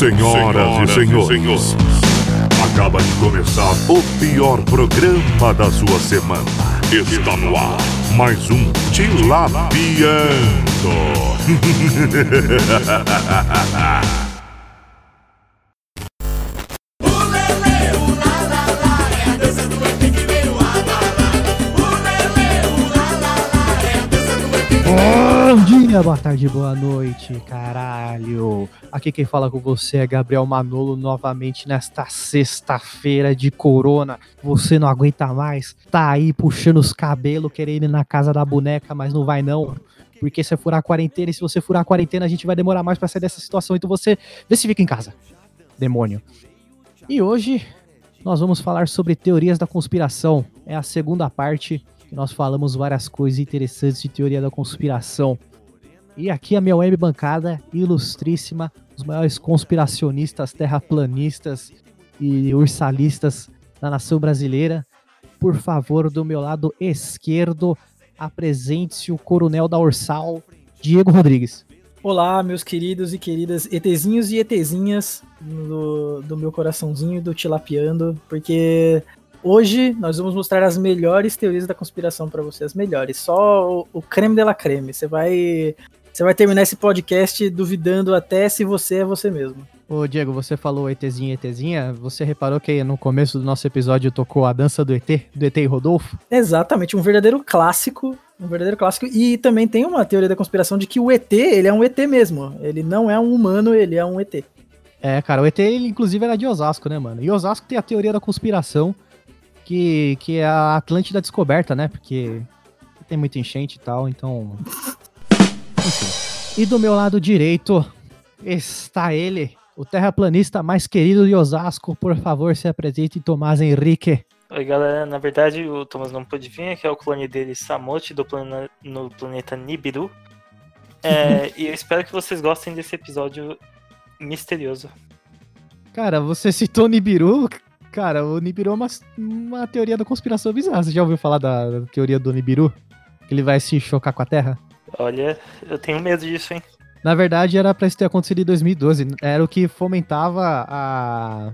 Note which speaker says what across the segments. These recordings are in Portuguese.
Speaker 1: Senhoras, e senhores, acaba de começar o pior programa da sua semana. Está no ar mais um Tilapiando.
Speaker 2: dia, boa tarde, boa noite, caralho. Aqui quem fala com você é Gabriel Manolo novamente nesta sexta-feira de corona. Você não aguenta mais? Tá aí puxando os cabelos, querendo ir na casa da boneca, mas não vai não. Porque se furar a quarentena, e se você furar a quarentena, a gente vai demorar mais pra sair dessa situação. Então você vê se fica em casa. Demônio. E hoje nós vamos falar sobre teorias da conspiração. É a segunda parte nós falamos várias coisas interessantes de teoria da conspiração. E aqui a minha web bancada ilustríssima, os maiores conspiracionistas, terraplanistas e ursalistas da nação brasileira. Por favor, do meu lado esquerdo, apresente-se o coronel da Ursal, Diego Rodrigues.
Speaker 3: Olá, meus queridos e queridas ETzinhos e ETzinhas do, do meu coraçãozinho do Tilapiando, porque hoje nós vamos mostrar as melhores teorias da conspiração para você, as melhores, só o, o creme de la creme. Você vai você vai terminar esse podcast duvidando até se você é você mesmo.
Speaker 2: Ô Diego, você falou ETzinha, ETzinha, você reparou que no começo do nosso episódio tocou a dança do ET, do ET e Rodolfo?
Speaker 3: Exatamente, um verdadeiro clássico, um verdadeiro clássico. E também tem uma teoria da conspiração de que o ET, ele é um ET mesmo. Ele não é um humano, ele é um ET.
Speaker 2: É, cara, o ET, ele inclusive era de Osasco, né, mano? E Osasco tem a teoria da conspiração, que, que é a Atlântida descoberta, né? Porque tem muita enchente e tal, então. Enfim. E do meu lado direito está ele, o terraplanista mais querido de Osasco. Por favor, se apresente, Tomás Henrique.
Speaker 4: Oi, galera. Na verdade, o Thomas não pôde vir, que é o clone dele, Samote, do plana no planeta Nibiru. É, e eu espero que vocês gostem desse episódio misterioso.
Speaker 2: Cara, você citou Nibiru. Cara, o Nibiru é uma, uma teoria da conspiração bizarra. Você já ouviu falar da, da teoria do Nibiru? Que ele vai se chocar com a Terra?
Speaker 4: Olha, eu tenho medo disso, hein?
Speaker 2: Na verdade, era pra isso ter acontecido em 2012. Era o que fomentava a,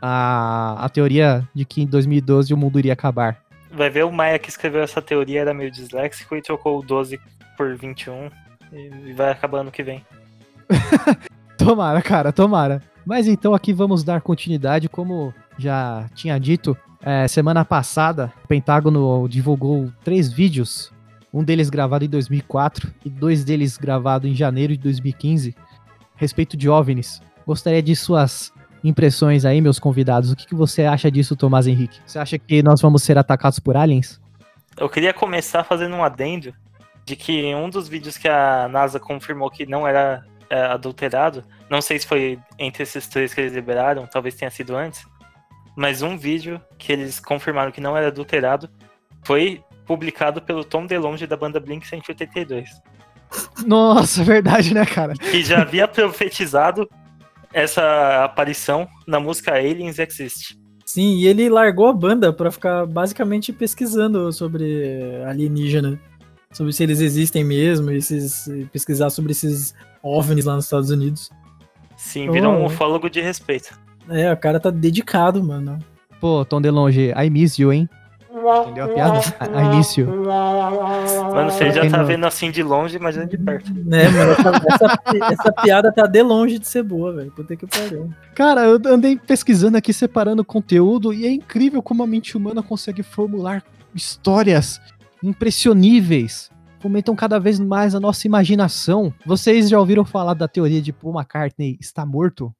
Speaker 2: a, a teoria de que em 2012 o mundo iria acabar.
Speaker 4: Vai ver o Maia que escreveu essa teoria era meio disléxico e trocou o 12 por 21 e vai acabar ano que vem.
Speaker 2: tomara, cara, tomara. Mas então aqui vamos dar continuidade, como já tinha dito, é, semana passada o Pentágono divulgou três vídeos um deles gravado em 2004 e dois deles gravados em janeiro de 2015, a respeito de OVNIs. Gostaria de suas impressões aí, meus convidados. O que, que você acha disso, Tomás Henrique? Você acha que nós vamos ser atacados por aliens?
Speaker 4: Eu queria começar fazendo um adendo de que um dos vídeos que a NASA confirmou que não era é, adulterado, não sei se foi entre esses três que eles liberaram, talvez tenha sido antes, mas um vídeo que eles confirmaram que não era adulterado foi publicado pelo Tom DeLonge da banda Blink 182.
Speaker 2: Nossa, verdade, né, cara?
Speaker 4: Que já havia profetizado essa aparição na música Aliens Exist.
Speaker 3: Sim, e ele largou a banda para ficar basicamente pesquisando sobre alienígena, sobre se eles existem mesmo, esses, pesquisar sobre esses OVNIs lá nos Estados Unidos.
Speaker 4: Sim, virou oh. um ufólogo de respeito.
Speaker 3: É, o cara tá dedicado, mano.
Speaker 2: Pô, Tom DeLonge, I miss you, hein? Entendeu a piada? A, início.
Speaker 4: Mano, você já tá vendo assim de longe, imagina de perto.
Speaker 3: É, mano, essa, essa, piada tá de longe de ser boa, velho. Puta que pariu.
Speaker 2: Cara, eu andei pesquisando aqui, separando conteúdo, e é incrível como a mente humana consegue formular histórias impressioníveis. Fomentam cada vez mais a nossa imaginação. Vocês já ouviram falar da teoria de Paul McCartney está morto?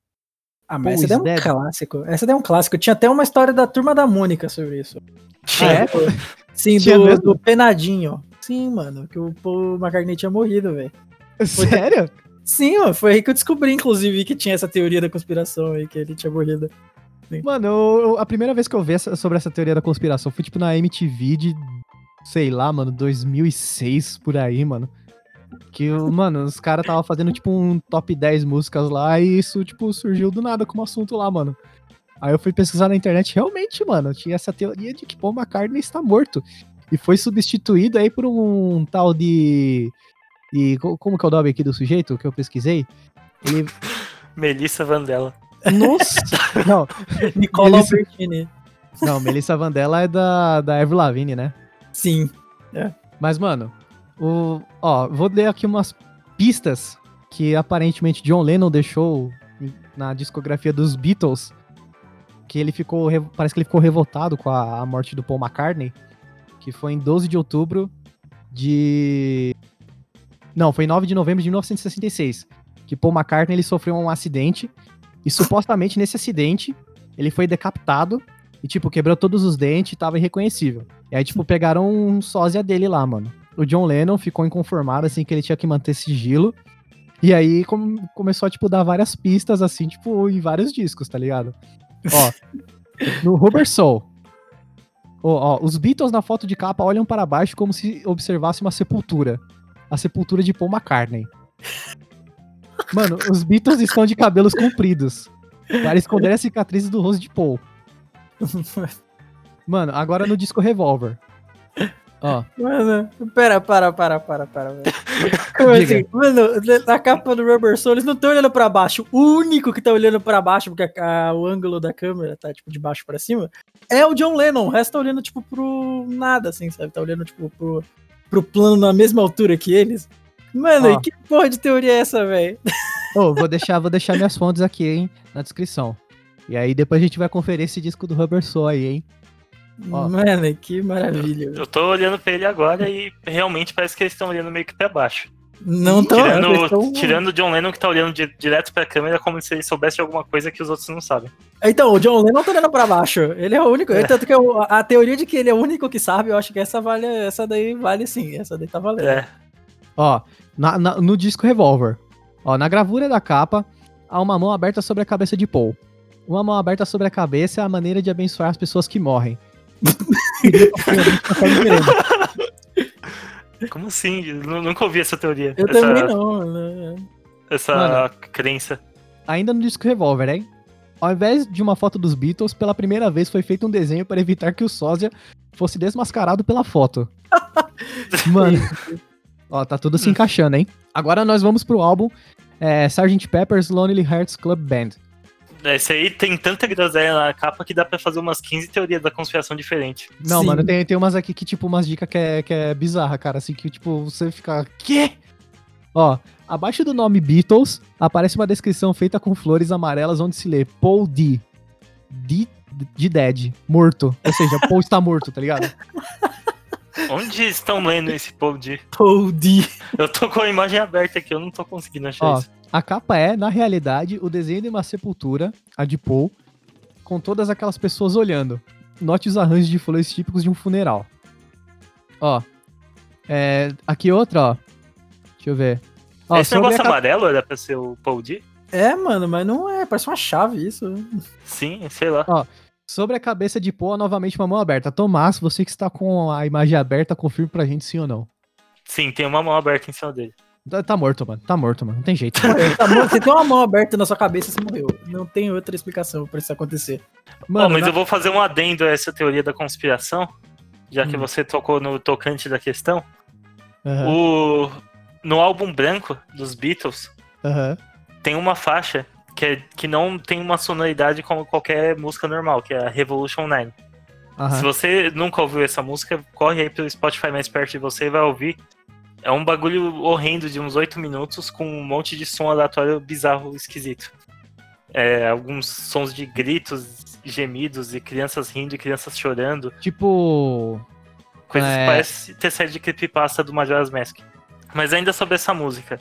Speaker 3: Ah, mas essa daí é um dead. clássico. Essa daí é um clássico. Tinha até uma história da turma da Mônica sobre isso.
Speaker 2: É?
Speaker 3: Sim, do, do, Penadinho. Sim, mano, que o Paul McCartney tinha morrido, velho.
Speaker 2: Sério?
Speaker 3: Sim, mano, foi aí que eu descobri, inclusive, que tinha essa teoria da conspiração aí, que ele tinha morrido.
Speaker 2: Sim. Mano, eu, a primeira vez que eu vi essa, sobre essa teoria da conspiração foi, tipo, na MTV de, sei lá, mano, 2006, por aí, mano. Que, mano, os caras tava fazendo, tipo, um top 10 músicas lá e isso, tipo, surgiu do nada como assunto lá, mano. Aí eu fui pesquisar na internet, realmente, mano, tinha essa teoria de que Paul McCartney está morto. E foi substituído aí por um tal de. de como que é o nome aqui do sujeito que eu pesquisei? Ele.
Speaker 4: Melissa Vandella.
Speaker 2: Nossa! Não,
Speaker 3: Nicola
Speaker 2: Melissa-
Speaker 3: Albertini.
Speaker 2: não, Melissa Vandella é da, da Avril Lavigne, né?
Speaker 3: Sim.
Speaker 2: Mas, mano, o, ó, vou ler aqui umas pistas que aparentemente John Lennon deixou na discografia dos Beatles. Que ele ficou. re- Parece que ele ficou revoltado com a, a morte do Paul McCartney. Que foi em 12 de outubro de. Não, foi em 9 de novembro de 1966. Que Paul McCartney ele sofreu um acidente. E supostamente nesse acidente ele foi decapitado. E, tipo, quebrou todos os dentes tava irreconhecível. E aí, tipo, pegaram um sósia dele lá, mano. O John Lennon ficou inconformado, assim, que ele tinha que manter sigilo. E aí com- começou a, tipo, dar várias pistas, assim, tipo, em vários discos, tá ligado? Ó, no Rubber Soul. Ó, ó, os Beatles na foto de capa olham para baixo como se observasse uma sepultura. A sepultura de Paul McCartney. Mano, os Beatles estão de cabelos compridos. Para esconder as cicatrizes do rosto de Paul. Mano, agora no disco Revolver. Ó,
Speaker 3: Mano, pera, para, para, para, para, velho. Como
Speaker 2: Diga.
Speaker 3: assim? Mano, na capa do Rubber Soul, eles não estão olhando pra baixo. O único que tá olhando pra baixo, porque a- a- o ângulo da câmera tá, tipo, de baixo pra cima, é o John Lennon. O resto tá olhando, tipo, pro nada, assim, sabe? Tá olhando, tipo, pro, pro plano na mesma altura que eles. Mano,
Speaker 2: Ó.
Speaker 3: e que porra de teoria é essa, velho?
Speaker 2: Ô, vou deixar, vou deixar minhas fontes aqui, hein, na descrição. E aí depois a gente vai conferir esse disco do Rubber Soul aí, hein? Ó.
Speaker 3: Mano, que maravilha.
Speaker 4: Eu tô olhando pra ele agora e realmente parece que eles estão olhando meio que pra baixo.
Speaker 3: Não tão.
Speaker 4: tirando,
Speaker 3: tão-
Speaker 4: tirando o John Lennon que tá olhando di- direto pra câmera como se ele soubesse de alguma coisa que os outros não sabem.
Speaker 3: Então, o John Lennon tá olhando pra baixo. Ele é o único. Tanto que eu- a, a teoria de que ele é o único que sabe, eu acho que essa vale. Essa daí vale sim. Essa daí tá valendo.
Speaker 4: É.
Speaker 2: Ó, na- na- no disco Revolver. Ó, na gravura da capa, há uma mão aberta sobre a cabeça de Paul. Uma mão aberta sobre a cabeça é a maneira de abençoar as pessoas que morrem.
Speaker 4: Como assim? Eu nu- nunca ouvi essa teoria.
Speaker 3: Eu
Speaker 4: essa,
Speaker 3: também não. né?
Speaker 4: Essa
Speaker 2: Mano.
Speaker 4: crença.
Speaker 2: Ainda no disco Revolver, hein? Ao invés de uma foto dos Beatles, pela primeira vez foi feito um desenho para evitar que o sósia fosse desmascarado pela foto. Mano, ó, tá tudo se encaixando, hein? Agora nós vamos pro álbum é, Sgt. Pepper's Lonely Hearts Club Band.
Speaker 4: Esse aí tem tanta groselha na capa que dá pra fazer umas 15 teorias da conspiração diferentes.
Speaker 2: Não,
Speaker 3: Sim.
Speaker 2: mano, tem, tem umas aqui que, tipo, umas dicas que é, que é bizarra, cara. Assim, que, tipo, você fica. Quê? Ó, abaixo do nome Beatles, aparece uma descrição feita com flores amarelas onde se lê Paul D. D de Dead, morto. Ou seja, Paul está morto, tá ligado?
Speaker 4: Onde estão lendo esse povo de.
Speaker 3: Paul D.
Speaker 4: Eu tô com a imagem aberta aqui, eu não tô conseguindo achar
Speaker 2: Ó,
Speaker 4: isso.
Speaker 2: A capa é, na realidade, o desenho de uma sepultura, a de Paul, com todas aquelas pessoas olhando. Note os arranjos de flores típicos de um funeral. Ó. É, aqui outra, ó. Deixa eu ver. Ó,
Speaker 4: Esse negócio
Speaker 2: ca-
Speaker 4: amarelo era pra ser o Paul D?
Speaker 3: É, mano, mas não é. Parece uma chave isso.
Speaker 4: Sim, sei lá.
Speaker 2: Sobre a cabeça de Poe, novamente uma mão aberta. Tomás, você que está com a imagem aberta, confirme pra gente sim ou não.
Speaker 4: Sim, tem uma mão aberta em cima dele.
Speaker 2: Tá, tá morto, mano. Tá morto, mano. Não tem jeito.
Speaker 3: Tá bom, Você tem uma mão aberta na sua cabeça, você morreu. Não tem outra explicação pra isso acontecer.
Speaker 2: Mano,
Speaker 4: Ó, mas
Speaker 2: na-
Speaker 4: eu vou fazer um adendo a essa teoria da conspiração, já que
Speaker 2: Hum.
Speaker 4: você tocou no tocante da questão.
Speaker 2: Aham,
Speaker 4: O... No álbum branco dos Beatles,
Speaker 2: aham.
Speaker 4: tem uma faixa que, é- que não tem uma sonoridade como qualquer música normal, que é a Revolution 9. Se
Speaker 2: aham.
Speaker 4: você nunca ouviu essa música, corre aí pelo Spotify mais perto de você e vai ouvir. É um bagulho horrendo de uns 8 minutos com um monte de som aleatório bizarro, esquisito. É, alguns sons de gritos, gemidos e crianças rindo e crianças chorando.
Speaker 2: Tipo.
Speaker 4: Coisas
Speaker 2: É.
Speaker 4: que parece ter saído de creepypasta do Majora's Mask. Mas ainda sobre essa música.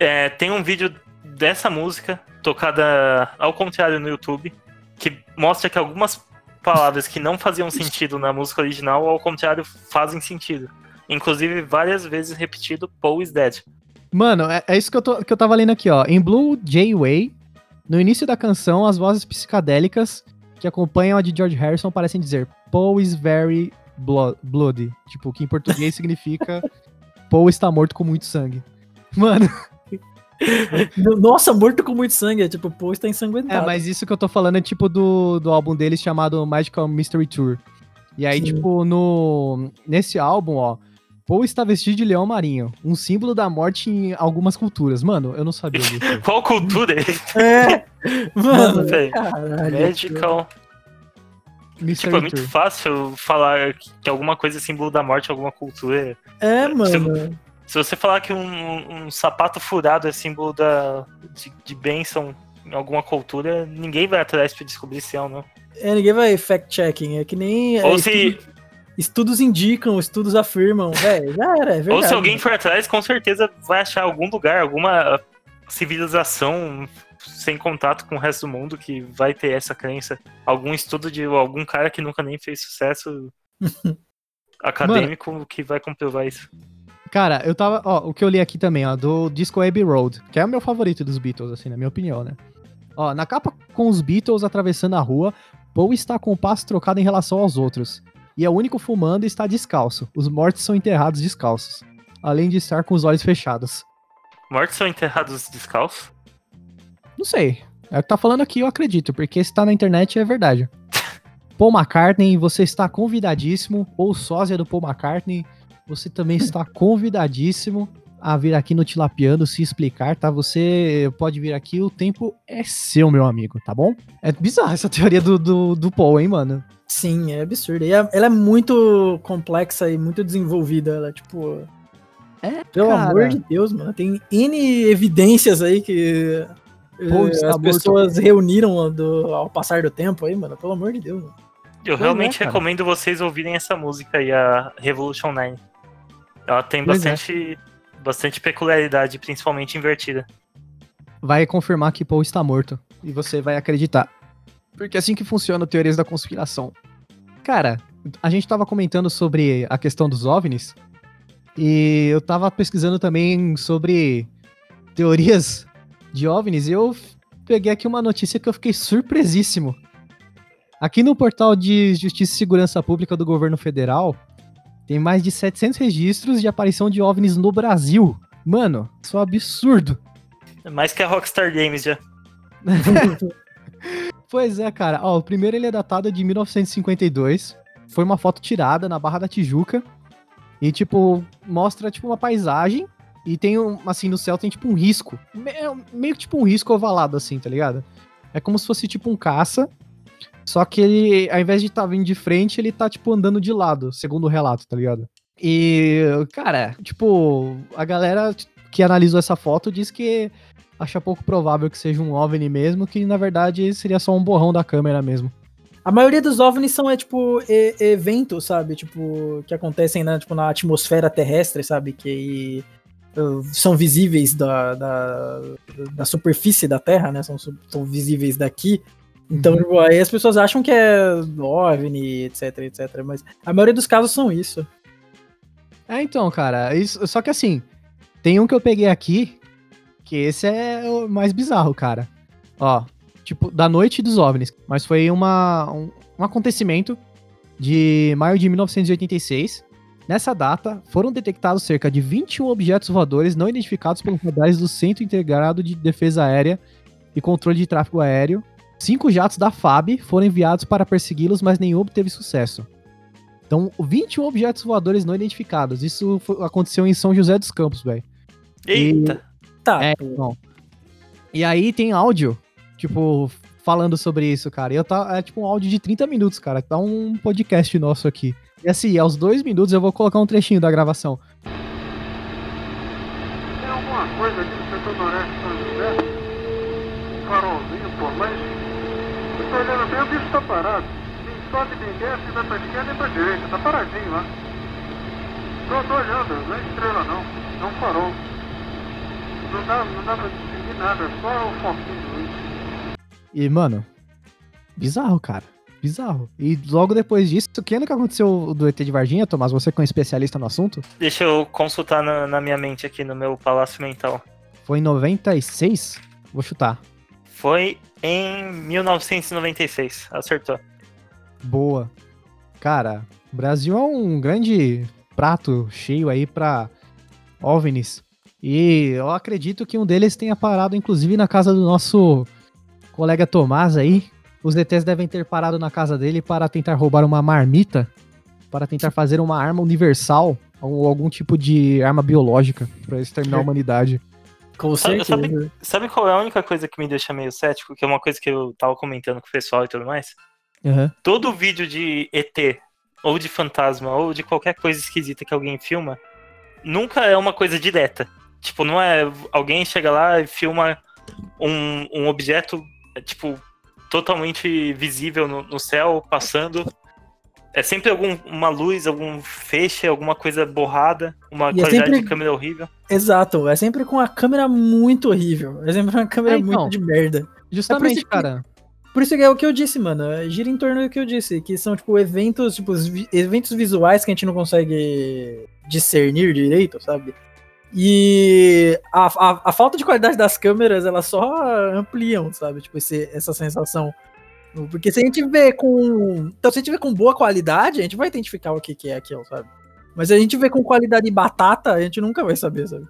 Speaker 4: É, tem um vídeo dessa música, tocada ao contrário no YouTube, que mostra que algumas palavras que não faziam sentido na música original, ao contrário, fazem sentido. Inclusive, várias vezes repetido, Paul is dead.
Speaker 2: Mano, é, é isso que eu, tô, que eu tava lendo aqui, ó. Em Blue Jay Way, no início da canção, as vozes psicadélicas que acompanham a de George Harrison parecem dizer Paul is very blo- bloody. Tipo, que em português significa Paul está morto com muito sangue. Mano,
Speaker 3: Nossa, morto com muito sangue. É tipo, pô, está ensanguentado.
Speaker 2: é, mas isso que eu tô falando é tipo do, do álbum deles chamado Magical Mystery Tour. E aí,
Speaker 3: Sim.
Speaker 2: tipo, no, nesse álbum, ó, Poe está vestido de leão marinho, um símbolo da morte em algumas culturas. Mano, eu não sabia disso.
Speaker 4: Qual cultura é?
Speaker 3: É, mano,
Speaker 4: velho. Medical.
Speaker 2: Mystery
Speaker 4: Tipo, é muito
Speaker 2: Tour.
Speaker 4: fácil falar que alguma coisa é símbolo da morte, alguma cultura.
Speaker 3: É, mano.
Speaker 4: Se você falar que um, um sapato furado é símbolo da, de, de bênção em alguma cultura, ninguém vai atrás pra descobrir se é ou não.
Speaker 3: É, ninguém vai fact-checking. É que nem. é,
Speaker 4: Ou se,
Speaker 3: estudos, estudos indicam, estudos afirmam. Velho, já era, é verdade.
Speaker 4: ou se alguém for atrás, com certeza vai achar algum lugar, alguma civilização sem contato com o resto do mundo que vai ter essa crença. Algum estudo de algum cara que nunca nem fez sucesso acadêmico que vai comprovar isso.
Speaker 2: Cara, eu tava. Ó, o que eu li aqui também, ó, do Disco Abbey Road, que é o meu favorito dos Beatles, assim, na minha opinião, né? Ó, na capa com os Beatles atravessando a rua, Paul está com o passo trocado em relação aos outros. E é o único fumando e está descalço. Os mortos são enterrados descalços. Além de estar com os olhos fechados.
Speaker 4: Mortos são enterrados descalços?
Speaker 2: Não sei. É o que tá falando aqui, eu acredito, porque se tá na internet é verdade. Paul McCartney, você está convidadíssimo, ou sósia do Paul McCartney, você também está convidadíssimo a vir aqui no Tilapiano se explicar, tá? Você pode vir aqui, o tempo é seu, meu amigo, tá bom? É bizarra essa teoria do, do, do Paul, hein, mano?
Speaker 3: Sim, é absurdo. E é- ela é muito complexa e muito desenvolvida. Ela, tipo.
Speaker 2: É,
Speaker 3: Pelo
Speaker 2: cara.
Speaker 3: amor de Deus, mano. Tem N evidências aí que. Eh,
Speaker 2: está
Speaker 3: as
Speaker 2: morto.
Speaker 3: pessoas reuniram do- ao passar do tempo aí, mano. Pelo amor de Deus, mano.
Speaker 4: Eu
Speaker 2: Pois
Speaker 4: realmente
Speaker 2: é,
Speaker 4: recomendo vocês ouvirem essa música aí, a Revolution 9. Ela tem
Speaker 2: Pois é.
Speaker 4: Bastante, peculiaridade, principalmente invertida.
Speaker 2: Vai confirmar que Paul está morto. E você vai acreditar. Porque é assim que funciona teorias da conspiração. Cara, a gente tava comentando sobre a questão dos OVNIs. E eu tava pesquisando também sobre teorias de OVNIs. E eu peguei aqui uma notícia que eu fiquei surpresíssimo. Aqui no portal de Justiça e Segurança Pública do governo federal, tem mais de 700 registros de aparição de OVNIs no Brasil. Mano, isso é um absurdo.
Speaker 4: Mais que a Rockstar Games já.
Speaker 2: Pois é, cara. Ó, o primeiro ele é datado de 1952. Foi uma foto tirada na Barra da Tijuca. E, tipo, mostra, tipo, uma paisagem. E tem, um, assim, no céu tem, tipo, um risco. Me- Meio que, tipo, um risco ovalado, assim, tá ligado? É como se fosse, tipo, um caça. Só que ele, ao invés de estar vindo de frente, ele tá, tipo, andando de lado, segundo o relato, tá ligado? E, cara, tipo, a galera que analisou essa foto diz que acha pouco provável que seja um OVNI mesmo, que na verdade seria só um borrão da câmera mesmo.
Speaker 3: A maioria dos OVNIs são, é, tipo, e- eventos, sabe? Tipo, que acontecem na, tipo, na atmosfera terrestre, sabe? Que uh, são visíveis da, da, da superfície da Terra, né? São, são visíveis daqui. Então,
Speaker 2: Uhum.
Speaker 3: tipo, aí as pessoas acham que é OVNI, etc, etc. Mas a maioria dos casos são isso.
Speaker 2: É, então, cara, isso, só que assim, tem um que eu peguei aqui, que esse é o mais bizarro, cara. Ó, tipo, da noite dos OVNIs, mas foi uma, um, um acontecimento de maio de 1986. Nessa data, foram detectados cerca de 21 objetos voadores não identificados pelos radares do Centro Integrado de Defesa Aérea e Controle de Tráfego Aéreo. Cinco jatos da FAB foram enviados para persegui-los, mas nenhum obteve sucesso. Então, 21 objetos voadores não identificados. Isso foi- aconteceu em São José dos Campos, velho.
Speaker 4: Eita!
Speaker 3: Tá,
Speaker 2: É, não. E aí tem áudio, tipo, falando sobre isso, cara. E eu tá, é tipo um áudio de 30 minutos, cara. Tá um podcast nosso aqui. E assim, aos dois minutos eu vou colocar um trechinho da gravação.
Speaker 5: Tem alguma coisa aqui no setor noreste de São José? Um farolzinho por lá? Eu tô olhando bem, o bicho tá parado. Nem sobe, nem desce, vai pra esquerda, nem pra direita. Tá paradinho lá. Tô, tô olhando, não é estrela não. É um farol. Não dá, não dá pra distinguir nada, é só o foquinho.
Speaker 2: E, mano, bizarro, cara. Bizarro. E logo depois disso, que ano que aconteceu do ET de Varginha, Tomás? Você que é um especialista no assunto?
Speaker 4: Deixa eu consultar na, na minha mente aqui, no meu palácio mental.
Speaker 2: Foi em 96? Vou chutar.
Speaker 4: Foi em 1996. Acertou.
Speaker 2: Boa. Cara, o Brasil é um grande prato cheio aí pra OVNIs. E eu acredito que um deles tenha parado, inclusive, na casa do nosso colega Tomás aí. Os ETs devem ter parado na casa dele para tentar roubar uma marmita. para tentar fazer uma arma universal ou algum tipo de arma biológica para exterminar a humanidade.
Speaker 3: Com
Speaker 4: Sabe-
Speaker 3: certeza.
Speaker 4: Sabe qual é a única coisa que me deixa meio cético? Que é uma coisa que eu tava comentando com o pessoal e tudo mais.
Speaker 2: Aham.
Speaker 4: Todo vídeo de ET, ou de fantasma, ou de qualquer coisa esquisita que alguém filma, nunca é uma coisa direta. Tipo, não é. Alguém chega lá e filma um, um objeto, é, tipo, totalmente visível no, no céu, passando. É sempre alguma luz, algum feixe, alguma coisa borrada, uma
Speaker 3: E é
Speaker 4: qualidade
Speaker 3: sempre-
Speaker 4: de câmera horrível.
Speaker 3: Exato, é sempre com a câmera muito horrível. É sempre uma câmera
Speaker 2: É, então.
Speaker 3: muito de merda.
Speaker 2: Justamente,
Speaker 3: É que-
Speaker 2: cara.
Speaker 3: Por isso que é o que eu disse, mano. é, Gira em torno do que eu disse, que são, tipo, eventos, tipo, eventos visuais que a gente não consegue discernir direito, sabe? E a, a, a falta de qualidade das câmeras, elas só ampliam, sabe? Tipo, esse, essa sensação. Porque se a gente vê com. Então, se a gente vê com boa qualidade, a gente vai identificar o que, que é aquilo, sabe? Mas se a gente vê com qualidade batata, a gente nunca vai saber, sabe?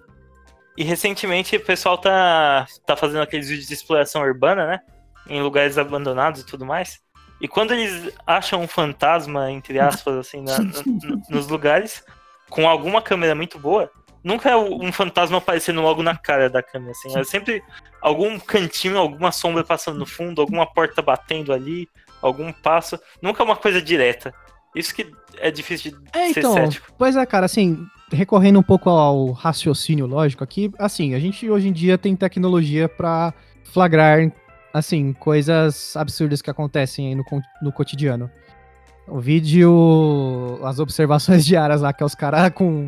Speaker 4: E recentemente o pessoal tá, tá fazendo aqueles vídeos de exploração urbana, né? Em lugares abandonados e tudo mais. E quando eles acham um fantasma, entre aspas, assim, na- no- nos lugares, com alguma câmera muito boa, nunca é um fantasma aparecendo logo na cara da câmera, assim. É sempre algum cantinho, alguma sombra passando no fundo, alguma porta batendo ali, algum passo. Nunca é uma coisa direta. Isso que é difícil de
Speaker 2: É,
Speaker 4: ser
Speaker 2: então,
Speaker 4: cético.
Speaker 2: pois é, cara, assim, recorrendo um pouco ao raciocínio lógico aqui, assim, a gente hoje em dia tem tecnologia pra flagrar, assim, coisas absurdas que acontecem aí no, no cotidiano. O vídeo, as observações diárias lá, que é os caras com.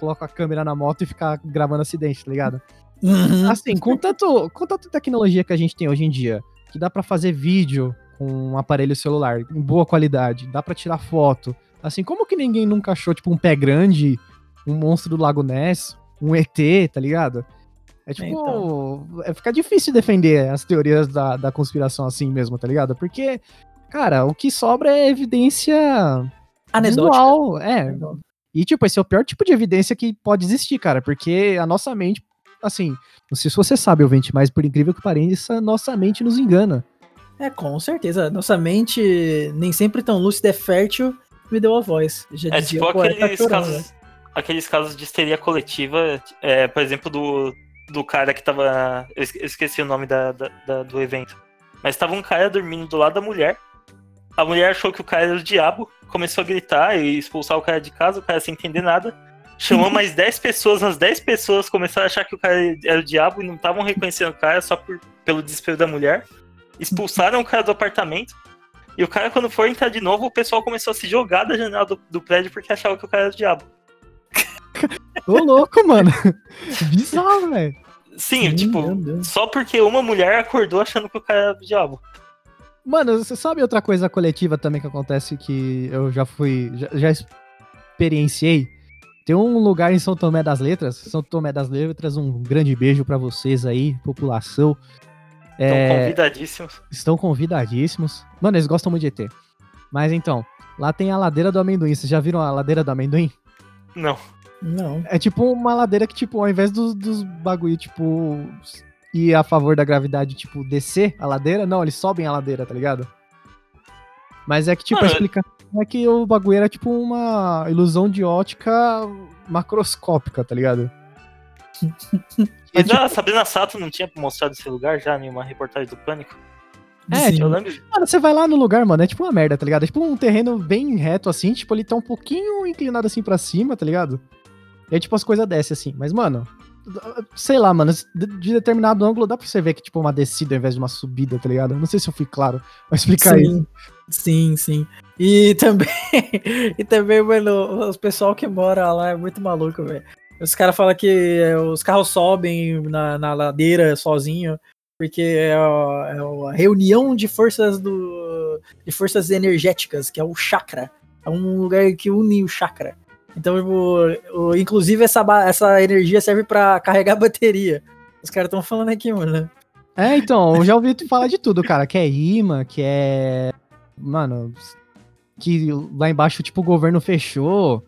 Speaker 2: Colocam a câmera na moto e ficam gravando acidente, tá ligado?
Speaker 3: Uhum.
Speaker 2: Assim, com tanto, com tanta tecnologia que a gente tem hoje em dia, que dá pra fazer vídeo com um aparelho celular em boa qualidade, dá pra tirar foto. Assim, como que ninguém nunca achou, tipo, um pé grande, um monstro do Lago Ness, um ET, tá ligado? É tipo,
Speaker 3: Então.
Speaker 2: é, fica difícil defender as teorias da, da conspiração assim mesmo, tá ligado? Porque, cara, o que sobra é evidência
Speaker 3: Anedótica.
Speaker 2: visual, é, e, tipo, esse é o pior tipo de evidência que pode existir, cara, porque a nossa mente, assim, não sei se você sabe, ouvinte, mas por incrível que pareça, a nossa mente nos engana.
Speaker 3: É, com certeza. Nossa mente nem sempre tão lúcida é fértil, me deu a voz. Já
Speaker 4: É
Speaker 3: dizia
Speaker 4: tipo
Speaker 3: poeta
Speaker 4: aqueles casos,
Speaker 3: né?
Speaker 4: aqueles casos de histeria coletiva, é, por exemplo, do, do cara que tava. Eu esqueci o nome da, da- da- do evento. Mas tava um cara dormindo do lado da mulher. A mulher achou que o cara era o diabo, começou a gritar e expulsar o cara de casa, o cara sem entender nada. Chamou mais 10 pessoas, as 10 pessoas começaram a achar que o cara era o diabo e não estavam reconhecendo o cara só por, pelo desespero da mulher. Expulsaram o cara do apartamento. E o cara, quando for entrar de novo, o pessoal começou a se jogar da janela do, do prédio porque achava que o cara era o diabo.
Speaker 2: Ô, louco, mano. Bizarro, velho.
Speaker 4: Sim,
Speaker 3: Sim,
Speaker 4: tipo, só porque uma mulher acordou achando que o cara era o diabo.
Speaker 2: Mano, você sabe outra coisa coletiva também que acontece que eu já fui, já, já experienciei? Tem um lugar em São Tomé das Letras, São Tomé das Letras, um grande beijo pra vocês aí, população.
Speaker 4: Então,
Speaker 2: É,
Speaker 4: convidadíssimos.
Speaker 2: estão convidadíssimos. Mano, eles gostam muito de ET. Mas então, lá tem a ladeira do amendoim. Vocês já viram a ladeira do amendoim?
Speaker 4: Não.
Speaker 3: Não.
Speaker 2: É tipo uma ladeira que, tipo, ao invés dos, dos bagulho, tipo, ir a favor da gravidade, tipo, descer a ladeira, não, eles sobem a ladeira, tá ligado? Mas é que, tipo, a
Speaker 4: Mano,
Speaker 2: explicação é que o bagulho era, tipo, uma ilusão de ótica macroscópica, tá ligado?
Speaker 4: Mas
Speaker 2: tipo-
Speaker 4: a Sabrina Sato não tinha mostrado esse lugar já em uma reportagem do Pânico?
Speaker 2: É,
Speaker 4: lembro.
Speaker 2: Mano, você vai lá no lugar, mano, é tipo uma merda, tá ligado? É tipo um terreno bem reto, assim, tipo, ele tá um pouquinho inclinado assim pra cima, tá ligado? E aí, tipo, as coisas descem assim. Mas, mano, sei lá, mano, de de determinado ângulo dá pra você ver que, tipo, uma descida ao invés de uma subida, tá ligado? Não sei se eu fui claro pra explicar isso.
Speaker 3: Sim, sim, sim. E também, e também, mano, os pessoal que mora lá é muito maluco, velho. Os caras falam que é, os carros sobem na, na ladeira sozinho, porque é, a- é a reunião de forças do de forças energéticas, que é o chakra. É um lugar que une o chakra. Então, tipo, o- inclusive essa, essa energia serve pra carregar a bateria. Os caras estão falando aqui, mano.
Speaker 2: É, então, eu já ouvi tu falar de tudo, cara. Que é imã, que é. Mano, que lá embaixo, tipo, o governo fechou.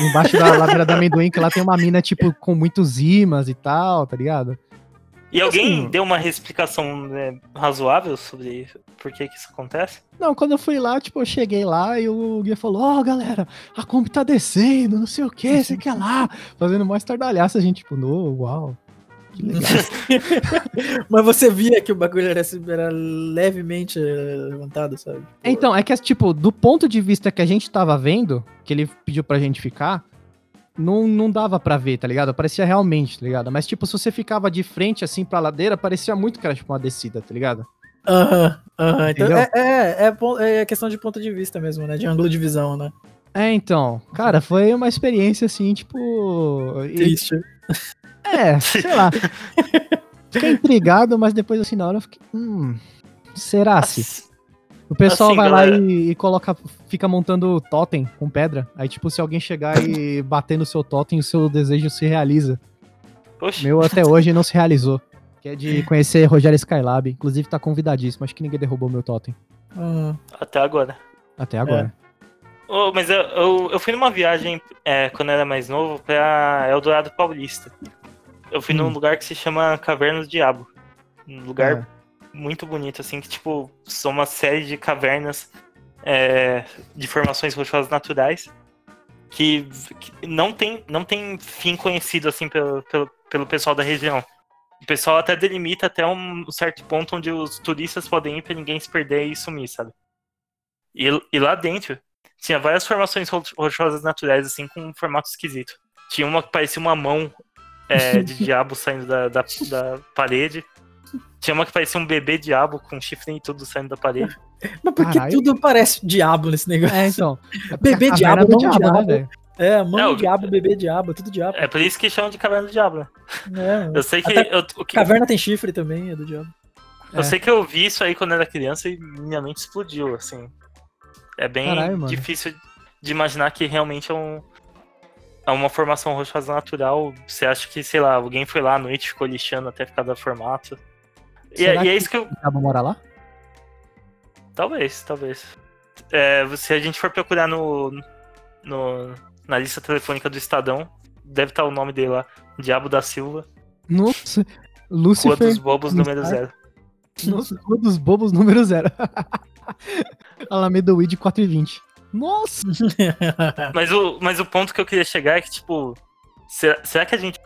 Speaker 2: Embaixo da ladeira da amendoim, que lá tem uma mina, tipo, com muitos imãs e tal, tá ligado?
Speaker 4: E alguém
Speaker 2: Assim-
Speaker 4: deu uma explicação né, razoável sobre por que, que isso acontece?
Speaker 2: Não, quando eu fui lá, tipo, eu cheguei lá e o guia falou, ó, galera, a comp tá descendo, não sei o que, sei que é lá, fazendo mais tardalhaça, a gente, tipo, no, uau, que legal.
Speaker 3: Mas você via que o bagulho era, assim, era levemente eh, levantado, sabe?
Speaker 2: então, é que, tipo, do ponto de vista que a gente tava vendo, que ele pediu pra gente ficar, não, não dava pra ver, tá ligado? Parecia realmente, tá ligado? Mas, tipo, se você ficava de frente, assim, pra ladeira, parecia muito que era, tipo, uma descida, tá ligado?
Speaker 3: Aham, aham. Então,
Speaker 2: Entendeu?
Speaker 3: é, é, é, é questão de ponto de vista mesmo, né? De ângulo de visão, né?
Speaker 2: É, então, cara, foi uma experiência, assim, tipo...
Speaker 3: Triste.
Speaker 2: É, sei lá. Fiquei intrigado, mas depois, assim, na hora eu fiquei. Hum. Será se? O pessoal
Speaker 4: Assim,
Speaker 2: vai
Speaker 4: galera.
Speaker 2: lá e, e coloca. Fica montando totem com pedra. Aí, tipo, se alguém chegar e bater no seu totem, o seu desejo se realiza.
Speaker 4: Poxa,
Speaker 2: Meu até hoje não se realizou. Que é de conhecer Rogério Skylab. Inclusive tá convidadíssimo. Acho que ninguém derrubou meu totem.
Speaker 3: Ah,
Speaker 4: até agora.
Speaker 2: Até agora.
Speaker 4: Ô, mas eu, eu, eu fui numa viagem é, quando eu era mais novo pra Eldorado Paulista. Eu fui num
Speaker 2: Hum.
Speaker 4: lugar que se chama Caverna do Diabo. Um lugar
Speaker 2: É.
Speaker 4: muito bonito, assim, que tipo, são uma série de cavernas é, de formações rochosas naturais que, que não, tem, não tem fim conhecido, assim, pelo, pelo, pelo pessoal da região. O pessoal até delimita até um certo ponto onde os turistas podem ir pra ninguém se perder e sumir, sabe? E, e lá dentro tinha várias formações ro- rochosas naturais, assim, com um formato esquisito. Tinha uma que parecia uma mão é, de diabo saindo da, da, da parede. Tinha uma que parecia um bebê diabo com chifre e tudo saindo da parede.
Speaker 3: Mas porque
Speaker 2: Caralho.
Speaker 3: tudo parece diabo nesse negócio.
Speaker 2: É, então. É
Speaker 3: Bebê
Speaker 2: a
Speaker 3: diabo,
Speaker 2: do
Speaker 3: mão
Speaker 2: diabo,
Speaker 3: diabo.
Speaker 2: né?
Speaker 3: É, mão
Speaker 4: É, o-
Speaker 3: diabo, bebê diabo, tudo diabo.
Speaker 4: É por isso que chamam de caverna do diabo, né?
Speaker 3: É,
Speaker 4: Eu sei que. Eu, o que-
Speaker 3: Caverna tem chifre também, é do diabo.
Speaker 4: eu
Speaker 2: É.
Speaker 4: sei que eu vi isso aí quando era criança e minha mente explodiu, assim. É bem
Speaker 2: Caralho, mano.
Speaker 4: difícil de imaginar que realmente é um. É uma formação rochosa natural. Você acha que, sei lá, alguém foi lá à noite e ficou lixando até ficar da formato. E, é-
Speaker 2: Será
Speaker 4: e é isso que eu.
Speaker 2: O diabo mora lá?
Speaker 4: Talvez, talvez. É, se a gente for procurar no, no, na lista telefônica do Estadão, deve estar o nome dele lá. Diabo da Silva,
Speaker 2: Nossa.
Speaker 4: Rua
Speaker 2: Lúcifer.
Speaker 4: dos Bobos, número zero.
Speaker 2: Nossa, Rua dos Bobos número zero. Alameda Weed 420. Nossa!
Speaker 4: Mas o, mas o ponto que eu queria chegar é que, tipo, será, será que a gente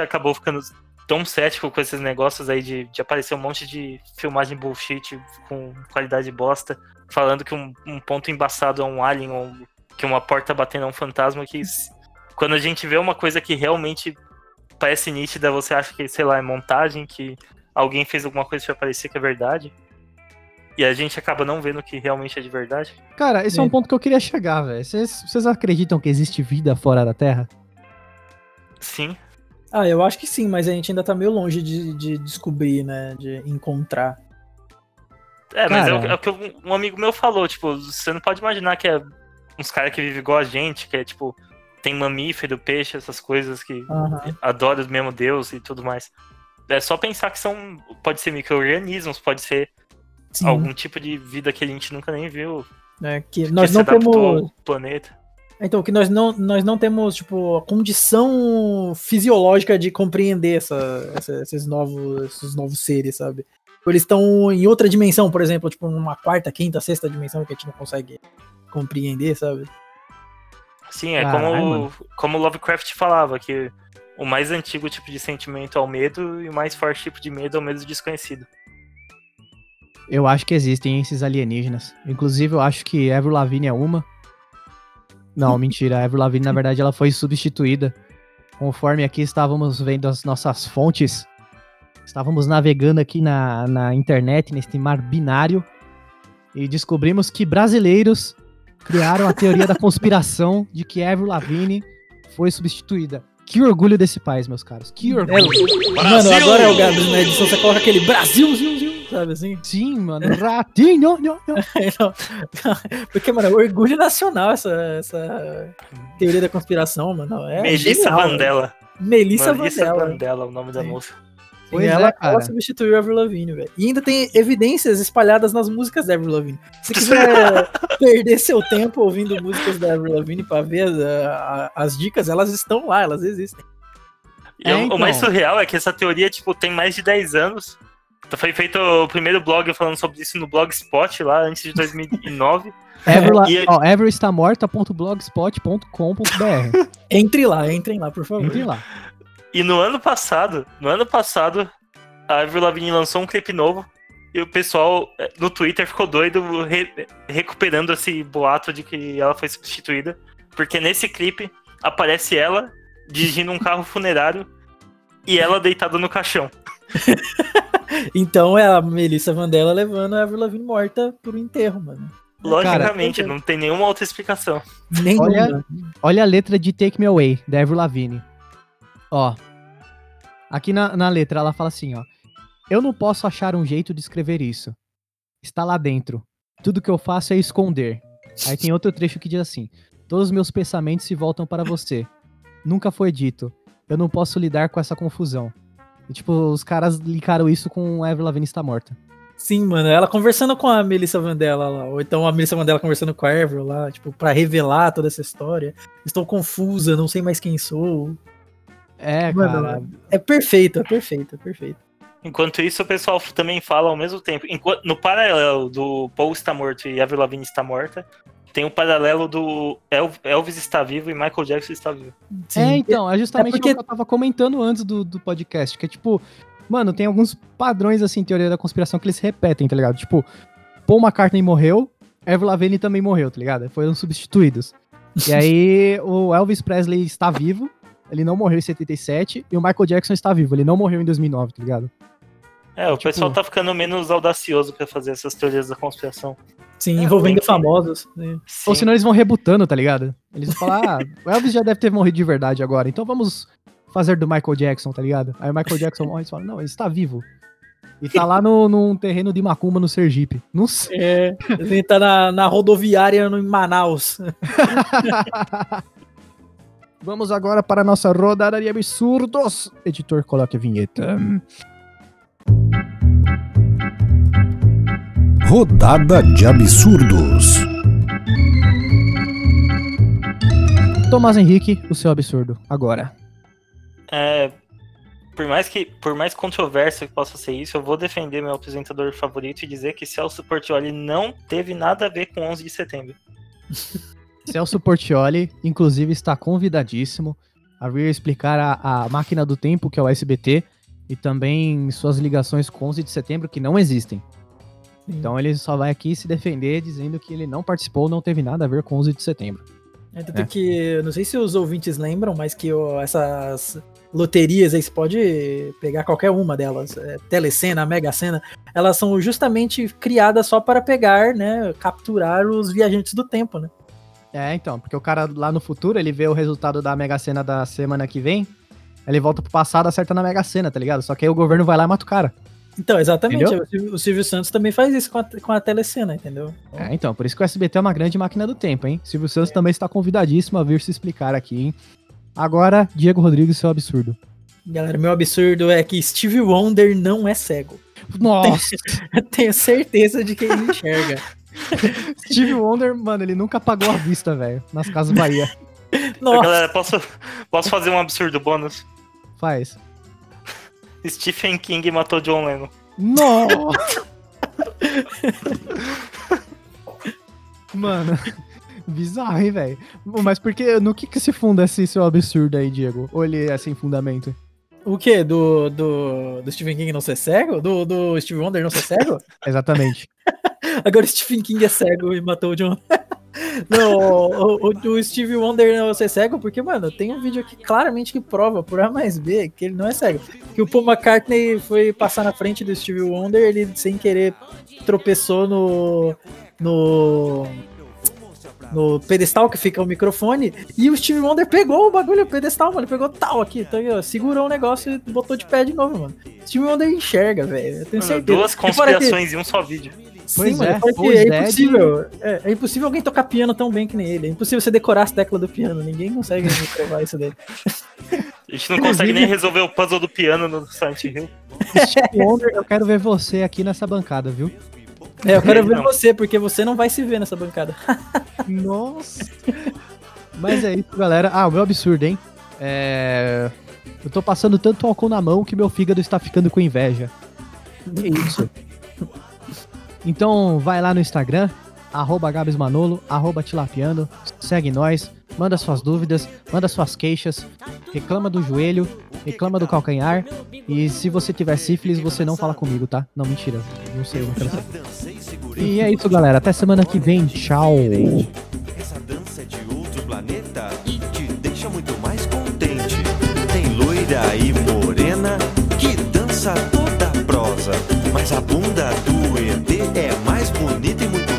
Speaker 4: acabou ficando tão cético com esses negócios aí de, de aparecer um monte de filmagem bullshit com qualidade bosta, falando que um, um ponto embaçado é um alien, ou que uma porta batendo é um fantasma, que quando a gente vê uma coisa que realmente parece nítida, você acha que, sei lá, é montagem, que alguém fez alguma coisa pra parecer que é verdade. E a gente acaba não vendo que realmente é de verdade.
Speaker 2: Cara, esse é um
Speaker 3: Sim.
Speaker 2: ponto que eu queria chegar, velho. Vocês acreditam que existe vida fora da Terra?
Speaker 4: Sim,
Speaker 3: Ah, eu acho que sim, mas a gente ainda tá meio longe de, de descobrir, né? De encontrar.
Speaker 4: É, mas é o, é o que um- amigo meu falou, tipo, você não pode imaginar que é uns caras que vivem igual a gente, que é tipo, tem mamífero, peixe, essas coisas que
Speaker 3: Aham.
Speaker 4: adoram o mesmo Deus e tudo mais. É só pensar que são, pode ser micro-organismos, pode ser
Speaker 3: Sim.
Speaker 4: algum tipo de vida que a gente nunca nem viu,
Speaker 3: né, que
Speaker 4: que
Speaker 3: nós
Speaker 4: se
Speaker 3: não
Speaker 4: ao planeta.
Speaker 3: Então, que nós não, nós não temos, tipo, a condição fisiológica de compreender essa, essa- esses, novos, esses novos seres, sabe? Eles estão em outra dimensão, por exemplo, tipo, numa quarta, quinta, sexta dimensão que a gente não consegue compreender, sabe?
Speaker 4: Sim, é
Speaker 2: Caralho,
Speaker 4: como,
Speaker 2: mano.
Speaker 4: como Lovecraft falava, que o mais antigo tipo de sentimento é o medo e o mais forte tipo de medo é o medo do desconhecido.
Speaker 2: Eu acho que existem esses alienígenas. Inclusive, eu acho que Avril Lavigne é uma. Não, mentira. A Avril Lavigne, na verdade, ela foi substituída. Conforme aqui estávamos vendo as nossas fontes, estávamos navegando aqui na, na internet, neste mar binário, e descobrimos que brasileiros criaram a teoria da conspiração de que Avril Lavigne foi substituída. Que orgulho desse país, meus caros. Que
Speaker 3: É,
Speaker 2: orgulho.
Speaker 3: mano, agora é o Gabs na edição, você coloca aquele Brasil, ziu, ziu, sabe assim?
Speaker 2: Sim, mano. Ratinho. nho, nho.
Speaker 3: Não. Porque, mano, é orgulho nacional essa, essa teoria da conspiração, mano. É
Speaker 4: Melissa
Speaker 3: genial.
Speaker 4: Mandela.
Speaker 3: Melissa
Speaker 4: Melissa
Speaker 3: Vandela.
Speaker 4: Mandela, o nome da
Speaker 3: Sim.
Speaker 4: moça.
Speaker 2: Pois
Speaker 3: e ela,
Speaker 2: é, cara.
Speaker 3: ela substituiu a Avril Lavigne, velho. E ainda tem evidências espalhadas nas músicas da Avril Lavigne. Se quiser perder seu tempo ouvindo músicas da Avril Lavigne pra ver as, a- as dicas, elas estão lá, elas existem.
Speaker 4: E
Speaker 2: É,
Speaker 4: o-
Speaker 2: então.
Speaker 4: o mais surreal é que essa teoria, tipo, tem mais de 10 anos. Foi feito o primeiro blog falando sobre isso no Blogspot lá, antes de 2009.
Speaker 2: Ever,
Speaker 4: E-
Speaker 2: ó, Ever está morta.blogspot.com.br.
Speaker 3: Entre lá, entrem lá, por favor.
Speaker 2: Entrem lá.
Speaker 4: E no ano passado, no ano passado, a Avril Lavigne lançou um clipe novo e o pessoal eh, no Twitter ficou doido re- recuperando esse boato de que ela foi substituída, porque nesse clipe aparece ela dirigindo um carro funerário e ela deitada no caixão.
Speaker 3: Então é a Melissa Vandella levando a Avril Lavigne morta pro enterro, mano.
Speaker 4: Logicamente,
Speaker 3: Cara,
Speaker 4: não tem nenhuma outra explicação.
Speaker 3: Nenhuma.
Speaker 2: Olha- Olha a letra de Take Me Away, da Avril Lavigne. Ó. Aqui na, na letra ela fala assim, ó. Eu não posso achar um jeito de escrever isso. Está lá dentro. Tudo que eu faço é esconder. Aí tem outro trecho que diz assim: Todos os meus pensamentos se voltam para você. Nunca foi dito. Eu não posso lidar com essa confusão. E, tipo, os caras ligaram isso com a Avril Lavigne está morta.
Speaker 3: Sim, mano, ela conversando com a Melissa Vandella lá, ou então a Melissa Vandella conversando com a Avril lá, tipo, pra revelar toda essa história. Estou confusa, não sei mais quem sou.
Speaker 2: É,
Speaker 3: Mano,
Speaker 2: cara.
Speaker 3: É perfeito, é perfeito, é perfeito.
Speaker 4: Enquanto isso, o pessoal também fala ao mesmo tempo. Enquanto, no paralelo do Paul está morto e Avril Lavigne está morta, tem o paralelo do El- Elvis está vivo e Michael Jackson está vivo.
Speaker 3: Sim.
Speaker 2: É, então, é justamente
Speaker 3: É porque-
Speaker 2: o que eu tava comentando antes do, do podcast, que é tipo, mano, tem alguns padrões, assim, teoria da conspiração que eles repetem, tá ligado? Tipo, Paul McCartney morreu, Avril Lavigne também morreu, tá ligado? Foram substituídos. E aí, o Elvis Presley está vivo, ele não morreu em 77, e o Michael Jackson está vivo, ele não morreu em 2009, tá ligado?
Speaker 4: É, o
Speaker 2: Tipo-
Speaker 4: pessoal tá ficando menos audacioso pra fazer essas teorias da conspiração.
Speaker 3: Sim, envolvendo
Speaker 4: sim.
Speaker 3: famosos. né?
Speaker 4: Sim.
Speaker 2: Ou senão eles vão rebutando, tá ligado? Eles vão falar, ah, o Elvis já deve ter morrido de verdade agora, então vamos fazer do Michael Jackson, tá ligado? Aí o Michael Jackson morre e eles falam, não, ele está vivo. E tá lá no, num terreno de Macumba, no Sergipe. Não sei.
Speaker 3: É, ele tá na, na rodoviária no, em Manaus.
Speaker 2: Vamos agora para a nossa rodada de absurdos. Editor, coloque a vinheta.
Speaker 6: Rodada de absurdos.
Speaker 2: Tomás Henrique, o seu absurdo, agora.
Speaker 4: É, por mais que por mais controverso que possa ser isso, eu vou defender meu apresentador favorito e dizer que Celso Portioli não teve nada a ver com 11 de setembro.
Speaker 2: Celso Portioli, inclusive, está convidadíssimo a vir explicar a, a máquina do tempo, que é o SBT, e também suas ligações com 11 de setembro, que não existem. Então ele só vai aqui se defender dizendo que ele não participou, não teve nada a ver com 11 de setembro.
Speaker 3: É, tanto
Speaker 2: É.
Speaker 3: que, eu não sei se os ouvintes lembram, mas que ó, essas loterias aí, você pode pegar qualquer uma delas, é, Telecena, Mega Sena, elas são justamente criadas só para pegar, né, capturar os viajantes do tempo, né?
Speaker 2: É, então, porque o cara lá no futuro, ele vê o resultado da Mega Sena da semana que vem, ele volta pro passado, acerta na Mega Sena, tá ligado? Só que aí o governo vai lá e mata o cara.
Speaker 3: Então, exatamente,
Speaker 2: Entendeu?
Speaker 3: o Silvio, o Silvio Santos também faz isso com a, com a Telecena, entendeu?
Speaker 2: É, então, por isso que o SBT é uma grande máquina do tempo, hein? Silvio Santos também está convidadíssimo a vir se explicar aqui, hein? Agora, Diego Rodrigues, seu absurdo.
Speaker 3: Galera, meu absurdo é que Steve Wonder não é cego.
Speaker 2: Nossa!
Speaker 3: Eu tenho certeza de que ele enxerga.
Speaker 2: Steve Wonder, mano, ele nunca apagou a vista, velho, nas Casas Bahia.
Speaker 3: Nossa,
Speaker 4: Galera, posso, posso fazer um absurdo bônus?
Speaker 2: Faz.
Speaker 4: Stephen King matou John Lennon.
Speaker 2: Nossa! Mano, bizarro, hein, velho? Mas por que, no que que se funda esse seu absurdo aí, Diego? Ou ele é sem fundamento?
Speaker 3: o quê? Do, do, do Stephen King não ser cego? Do, do Steve Wonder não ser cego?
Speaker 2: Exatamente.
Speaker 3: Agora Stephen King é cego e matou o John. Não, o, o, o Steve Wonder não ser cego, porque, mano, tem um vídeo aqui claramente que prova, por A mais B, que ele não é cego. Que o Paul McCartney foi passar na frente do Steve Wonder, ele sem querer tropeçou no. no. no pedestal que fica o microfone, e o Steve Wonder pegou o bagulho, o pedestal, mano, ele pegou tal aqui, então, ó, segurou o negócio e botou de pé de novo, mano. Steve Wonder enxerga, velho, eu tenho certeza.
Speaker 4: duas
Speaker 3: E
Speaker 4: conspirações em um só vídeo.
Speaker 2: Pois
Speaker 3: Sim,
Speaker 2: é,
Speaker 3: que é
Speaker 2: é,
Speaker 3: impossível. É, é impossível alguém tocar piano tão bem que nem ele. É impossível você decorar as teclas do piano. Ninguém consegue provar isso dele.
Speaker 4: A gente não consegue nem resolver o puzzle do piano no Silent Hill.
Speaker 2: Steve Wonder, eu quero ver você aqui nessa bancada, viu?
Speaker 3: É, eu quero ver
Speaker 4: Não.
Speaker 3: você, porque você não vai se ver nessa bancada.
Speaker 2: Nossa! Mas é isso, galera. Ah, o meu absurdo, hein? É... Eu tô passando tanto álcool na mão que meu fígado está ficando com inveja. É isso. Então vai lá no Instagram, arroba Gabs Manolo, arroba Tilapiando, segue nós, manda suas dúvidas, manda suas queixas, reclama do joelho, reclama do calcanhar. E se você tiver sífilis, você não fala comigo, tá? Não, mentira. Não sei, eu não. E é isso, galera. Até semana que vem. Tchau.
Speaker 7: Essa dança é de outro planeta e te deixa muito mais contente. Tem loira e morena que dança entender é mais bonito e muito